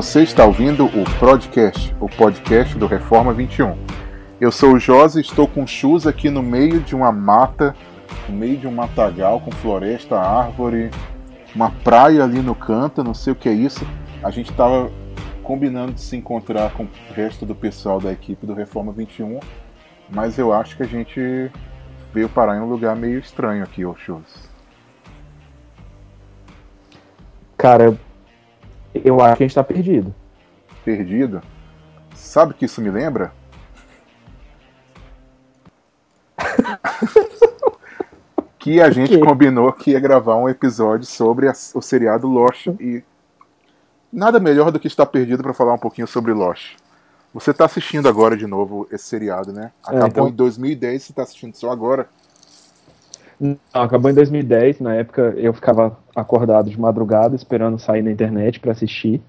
Você está ouvindo o Podcast, o podcast do Reforma 21. Eu sou o Josi, estou com chus aqui no meio de uma mata, no meio de um matagal com floresta, árvore, uma praia ali no canto, não sei o que é isso. A gente estava combinando de se encontrar com o resto do pessoal da equipe do Reforma 21, mas eu acho que a gente veio parar em um lugar meio estranho aqui, ô Chus. Cara, eu acho que a gente tá perdido. Perdido? Sabe o que isso me lembra? que a gente combinou que ia gravar um episódio sobre a, o seriado Lost e nada melhor do que estar perdido para falar um pouquinho sobre Lost. Você está assistindo agora de novo esse seriado, né? É, Acabou é, então... em 2010, você está assistindo só agora? Não, acabou em 2010. Na época eu ficava acordado de madrugada esperando sair na internet para assistir.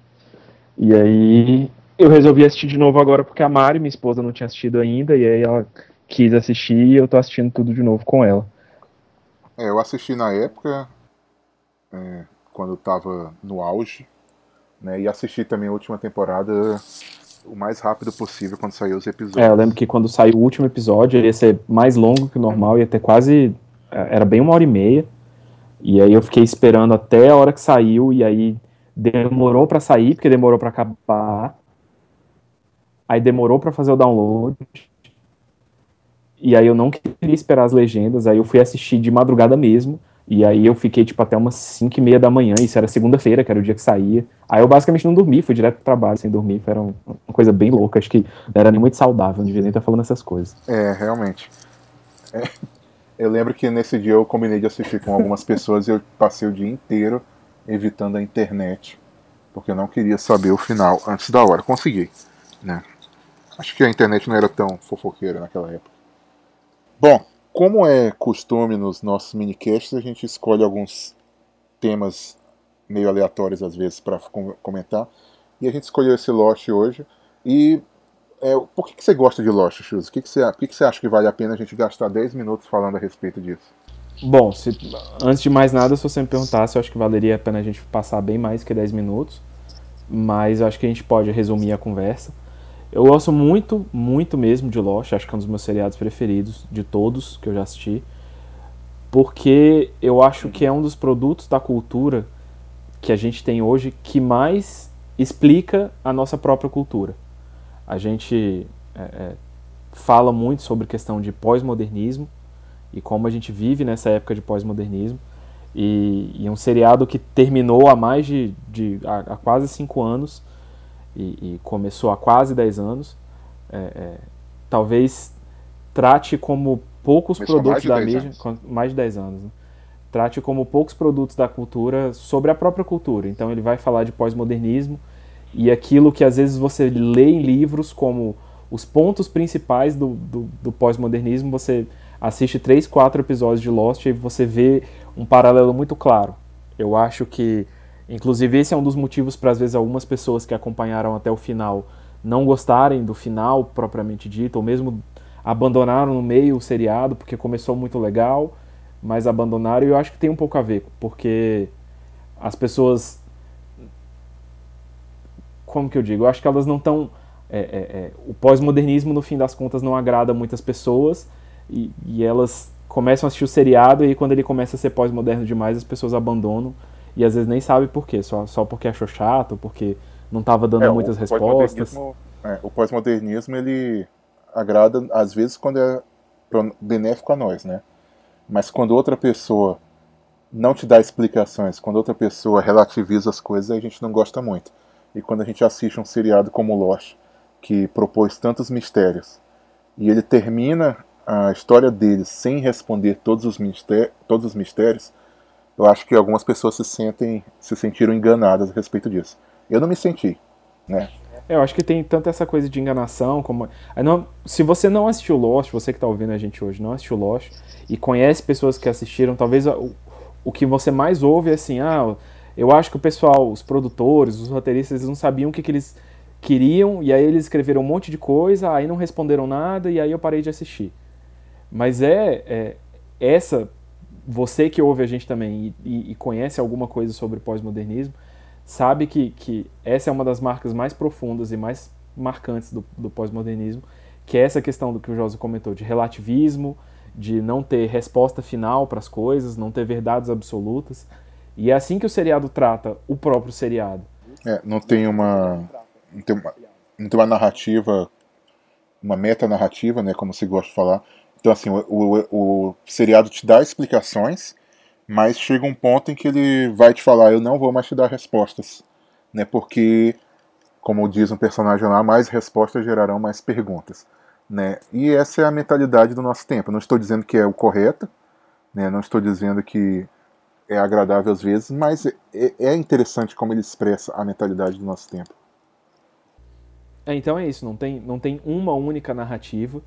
E aí eu resolvi assistir de novo agora porque a Mari, minha esposa, não tinha assistido ainda. E aí ela quis assistir e eu tô assistindo tudo de novo com ela. É, eu assisti na época, é, quando tava no auge. Né, e assisti também a última temporada o mais rápido possível quando saiu os episódios. É, eu lembro que quando saiu o último episódio, ele ia ser mais longo que o normal, ia ter quase era bem uma hora e meia. E aí eu fiquei esperando até a hora que saiu, e aí demorou para sair, porque demorou para acabar. Aí demorou para fazer o download. E aí eu não queria esperar as legendas, aí eu fui assistir de madrugada mesmo. E aí eu fiquei, tipo, até umas 5 e meia da manhã, isso era segunda-feira, que era o dia que saía. Aí eu basicamente não dormi, fui direto pro trabalho sem dormir, foi uma coisa bem louca, acho que não era nem muito saudável, não devia nem estar falando essas coisas. É, realmente. É, eu lembro que nesse dia eu combinei de assistir com algumas pessoas e eu passei o dia inteiro evitando a internet, porque eu não queria saber o final antes da hora. Consegui, né? Acho que a internet não era tão fofoqueira naquela época. Bom, como é costume nos nossos minicasts, a gente escolhe alguns temas meio aleatórios às vezes para comentar. E a gente escolheu esse Lost hoje. E é, por que, que você gosta de Lost, Shoes? O que, que, você, por que, que você acha que vale a pena a gente gastar 10 minutos falando a respeito disso? Bom, se, antes de mais nada, se você me perguntasse, eu acho que valeria a pena a gente passar bem mais que 10 minutos. Mas eu acho que a gente pode resumir a conversa. Eu gosto muito, muito mesmo de Lost. Acho que é um dos meus seriados preferidos de todos que eu já assisti. Porque eu acho que é um dos produtos da cultura que a gente tem hoje que mais explica a nossa própria cultura. A gente é, é, fala muito sobre questão de pós-modernismo e como a gente vive nessa época de pós-modernismo. E, e, um seriado que terminou há mais de, de há, há quase cinco anos e, e, começou há quase dez anos. É, é talvez trate como poucos Começou produtos da mídia, mais de 10 anos, né? trate como poucos produtos da cultura sobre a própria cultura. Então ele vai falar de pós-modernismo, e aquilo que às vezes você lê em livros como os pontos principais do, do, do pós-modernismo, você assiste três, quatro episódios de Lost e você vê um paralelo muito claro. Eu acho que, inclusive, esse é um dos motivos para às vezes algumas pessoas que acompanharam até o final não gostarem do final propriamente dito, ou mesmo abandonaram no meio o seriado porque começou muito legal, mas abandonaram. E eu acho que tem um pouco a ver, porque as pessoas como que eu digo? Eu acho que elas não estão. É, é, é, o pós-modernismo, no fim das contas, não agrada muitas pessoas e, e, elas começam a assistir o seriado e quando ele começa a ser pós-moderno demais, as pessoas abandonam e às vezes nem sabem por quê, só, só porque achou chato, porque não estava dando é, muitas respostas. É, o pós-modernismo, ele agrada, às vezes, quando é benéfico a nós, né? Mas quando outra pessoa não te dá explicações, quando outra pessoa relativiza as coisas, a gente não gosta muito. E quando a gente assiste um seriado como Lost, que propôs tantos mistérios, e ele termina a história dele sem responder todos os, todos os mistérios, eu acho que algumas pessoas se sentem se sentiram enganadas a respeito disso. Eu não me senti, né? É, eu acho que tem tanto essa coisa de enganação como. Não, se você não assistiu Lost, você que está ouvindo a gente hoje não assistiu Lost e conhece pessoas que assistiram, talvez o, o que você mais ouve é assim, ah, eu acho que o pessoal, os produtores, os roteiristas, eles não sabiam o que, que eles queriam, e aí eles escreveram um monte de coisa, aí não responderam nada, e aí eu parei de assistir. Mas é, é essa, você que ouve a gente também e, e, conhece alguma coisa sobre pós-modernismo, sabe que, que essa é uma das marcas mais profundas e mais marcantes do, do pós-modernismo, que é essa questão do que o José comentou, de relativismo, de não ter resposta final para as coisas, não ter verdades absolutas. E é assim que o seriado trata o próprio seriado. É, não tem uma. Não tem uma, não tem uma narrativa, uma meta-narrativa, né, como se gosta de falar. Então, assim, o, o, o seriado te dá explicações, mas chega um ponto em que ele vai te falar: eu não vou mais te dar respostas. Né, porque, como diz um personagem lá, mais respostas gerarão mais perguntas. Né? E essa é a mentalidade do nosso tempo. não estou dizendo que é o correto, né? não estou dizendo que é agradável às vezes, mas é, é interessante como ele expressa a mentalidade do nosso tempo. É, então é isso, não tem, não tem uma única narrativa,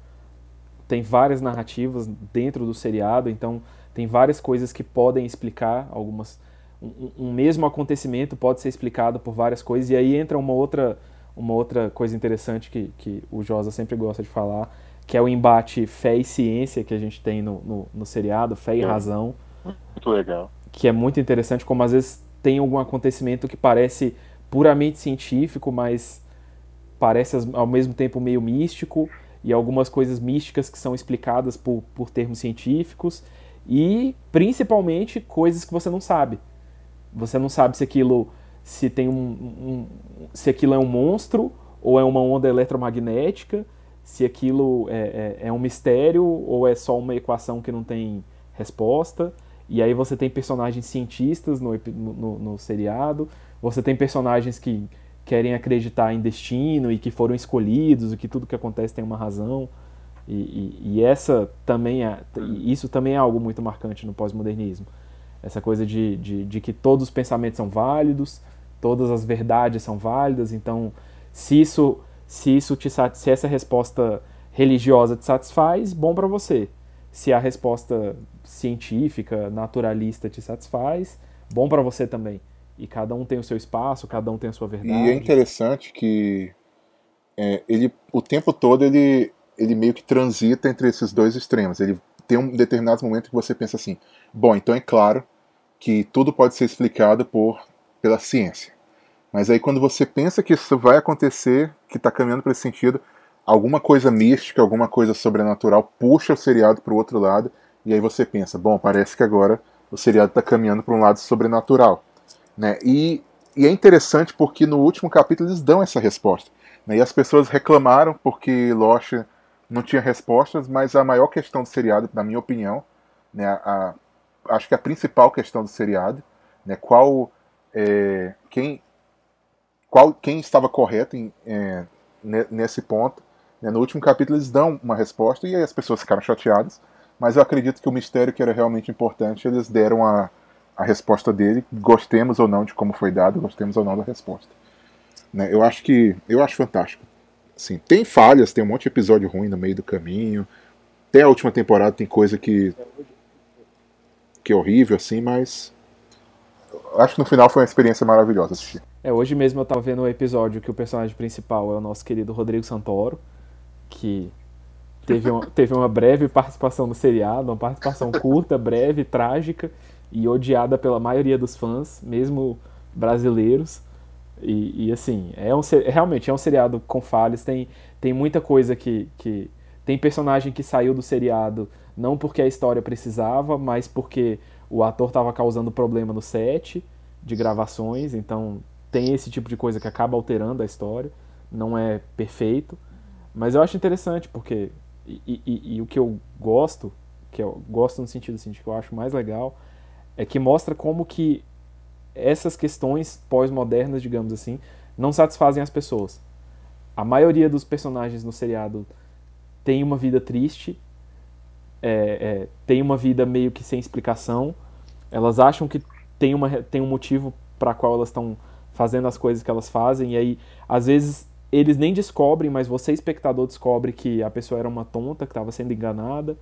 tem várias narrativas dentro do seriado, então tem várias coisas que podem explicar algumas. Um, um mesmo acontecimento pode ser explicado por várias coisas, e aí entra uma outra uma outra coisa interessante que, que o Josa sempre gosta de falar, que é o embate fé e ciência que a gente tem no, no, no seriado, fé e é. razão. Muito legal. Que é muito interessante como às vezes tem algum acontecimento que parece puramente científico, mas parece ao mesmo tempo meio místico, e algumas coisas místicas que são explicadas por, por termos científicos, e principalmente coisas que você não sabe. Você não sabe se aquilo se tem um, um, se aquilo é um monstro ou é uma onda eletromagnética, se aquilo é, é, é, um mistério ou é só uma equação que não tem resposta. E aí você tem personagens cientistas no, no, no seriado, você tem personagens que querem acreditar em destino e que foram escolhidos e que tudo que acontece tem uma razão. E, e, e essa também é, isso também é algo muito marcante no pós-modernismo. Essa coisa de, de, de que todos os pensamentos são válidos, todas as verdades são válidas, então se isso se isso te se essa resposta religiosa te satisfaz, bom para você. Se a resposta científica, naturalista te satisfaz, bom para você também. E cada um tem o seu espaço, cada um tem a sua verdade. E é interessante que é, ele o tempo todo ele ele meio que transita entre esses dois extremos. Ele tem um determinados momentos que você pensa assim: bom, então é claro que tudo pode ser explicado por pela ciência. Mas aí quando você pensa que isso vai acontecer, que está caminhando para esse sentido, alguma coisa mística, alguma coisa sobrenatural puxa o seriado para o outro lado, e aí você pensa, bom, parece que agora o seriado está caminhando para um lado sobrenatural. Né? E, e, é interessante porque no último capítulo eles dão essa resposta. Né? E as pessoas reclamaram porque Lost não tinha respostas, mas a maior questão do seriado, na minha opinião, né, a, a, acho que a principal questão do seriado, né, qual é, quem qual, quem estava correto em, é, nesse ponto. Né? No último capítulo eles dão uma resposta e aí as pessoas ficaram chateadas, mas eu acredito que o mistério que era realmente importante, eles deram a, a resposta dele, gostemos ou não de como foi dado, gostemos ou não da resposta. Né? Eu acho que eu acho fantástico. Assim, tem falhas, tem um monte de episódio ruim no meio do caminho. Até a última temporada tem coisa que que é horrível assim, mas acho que no final foi uma experiência maravilhosa assistir. É, hoje mesmo eu tava vendo um episódio que o personagem principal é o nosso querido Rodrigo Santoro, que teve uma, teve uma breve participação no seriado, uma participação curta, breve, trágica e odiada pela maioria dos fãs, mesmo brasileiros. E, e assim, é um, realmente é um seriado com falhas, tem, tem muita coisa que, que. Tem personagem que saiu do seriado não porque a história precisava, mas porque o ator estava causando problema no set de gravações, então tem esse tipo de coisa que acaba alterando a história, não é perfeito, mas eu acho interessante porque e, e, e, o que eu gosto, que eu gosto no sentido assim, que eu acho mais legal, é que mostra como que essas questões pós-modernas, digamos assim, não satisfazem as pessoas. A maioria dos personagens no seriado tem uma vida triste, é, é, tem uma vida meio que sem explicação. Elas acham que tem, uma, tem um motivo para qual elas estão fazendo as coisas que elas fazem, e aí, às vezes, eles nem descobrem, mas você, espectador, descobre que a pessoa era uma tonta, que estava sendo enganada.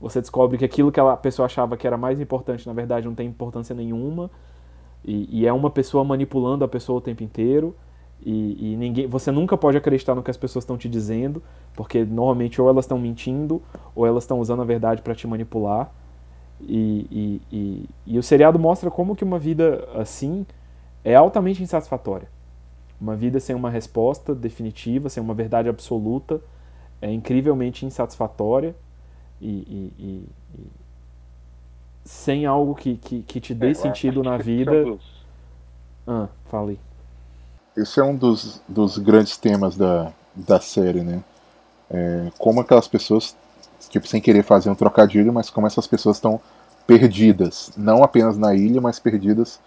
Você descobre que aquilo que a pessoa achava que era mais importante, na verdade, não tem importância nenhuma. E, e é uma pessoa manipulando a pessoa o tempo inteiro. E, e, ninguém, você nunca pode acreditar no que as pessoas estão te dizendo, porque normalmente ou elas estão mentindo ou elas estão usando a verdade para te manipular. E, e, e, o seriado mostra como que uma vida assim é altamente insatisfatória. Uma vida sem uma resposta definitiva, sem uma verdade absoluta, é incrivelmente insatisfatória e, e, e, e sem algo que, que, que te dê é, sentido na vida. Ah, falei. Esse é um dos, dos grandes temas da, da série, né? É, como aquelas pessoas, tipo, sem querer fazer um trocadilho, mas como essas pessoas estão perdidas, não apenas na ilha, mas perdidas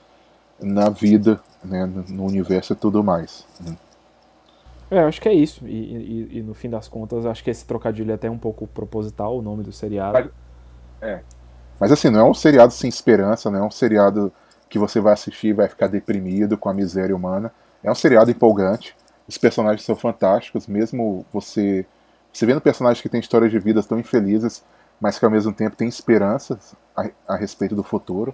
na vida, né, no universo e tudo mais. Né? É, acho que é isso. E, e, e, no fim das contas, acho que esse trocadilho é até um pouco proposital, o nome do seriado. É. Mas assim, não é um seriado sem esperança, não é um seriado que você vai assistir e vai ficar deprimido com a miséria humana. É um seriado empolgante. Os personagens são fantásticos, mesmo você. Você vendo personagens que têm histórias de vidas tão infelizes, mas que ao mesmo tempo têm esperanças a, a respeito do futuro,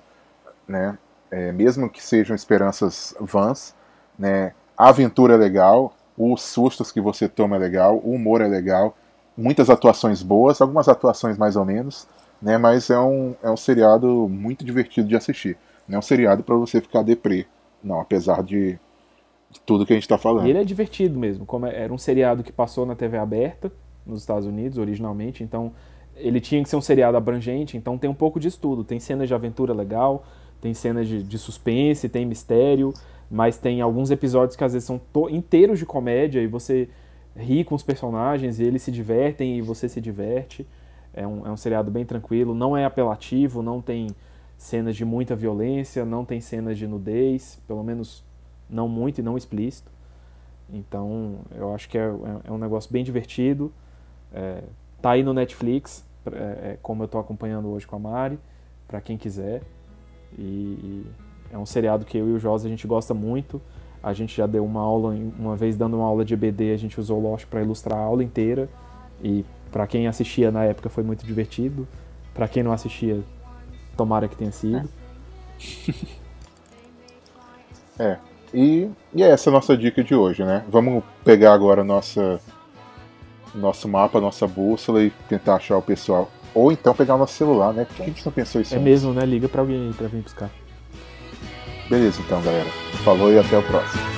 né? É, mesmo que sejam esperanças vãs, né? A aventura é legal, os sustos que você toma é legal, o humor é legal, muitas atuações boas, algumas atuações mais ou menos, né? Mas é um, é um seriado muito divertido de assistir. Não é um seriado para você ficar deprê, não, apesar de, de tudo que a gente está falando. Ele é divertido mesmo, como é, era um seriado que passou na TV aberta nos Estados Unidos originalmente, então ele tinha que ser um seriado abrangente, então tem um pouco de tudo. Tem cenas de aventura legal, tem cenas de, de suspense, tem mistério, mas tem alguns episódios que às vezes são inteiros de comédia e você ri com os personagens e eles se divertem e você se diverte. É um, é um seriado bem tranquilo, não é apelativo, não tem cenas de muita violência, não tem cenas de nudez, pelo menos não muito e não explícito. Então eu acho que é, é, é um negócio bem divertido. É, tá aí no Netflix, é, é, como eu estou acompanhando hoje com a Mari, para quem quiser. E, e é um seriado que eu e o Josa a gente gosta muito. A gente já deu uma aula, uma vez dando uma aula de EBD, a gente usou Lost para ilustrar a aula inteira. E para quem assistia na época foi muito divertido. Para quem não assistia, tomara que tenha sido. É. é. E, e é essa a nossa dica de hoje, né? Vamos pegar agora nossa nosso mapa, nossa bússola e tentar achar o pessoal. Ou então pegar o nosso celular, né? Por que a gente não pensou isso? É antes? mesmo, né? Liga pra alguém aí pra vir buscar. Beleza, então, galera. Falou e até o próximo.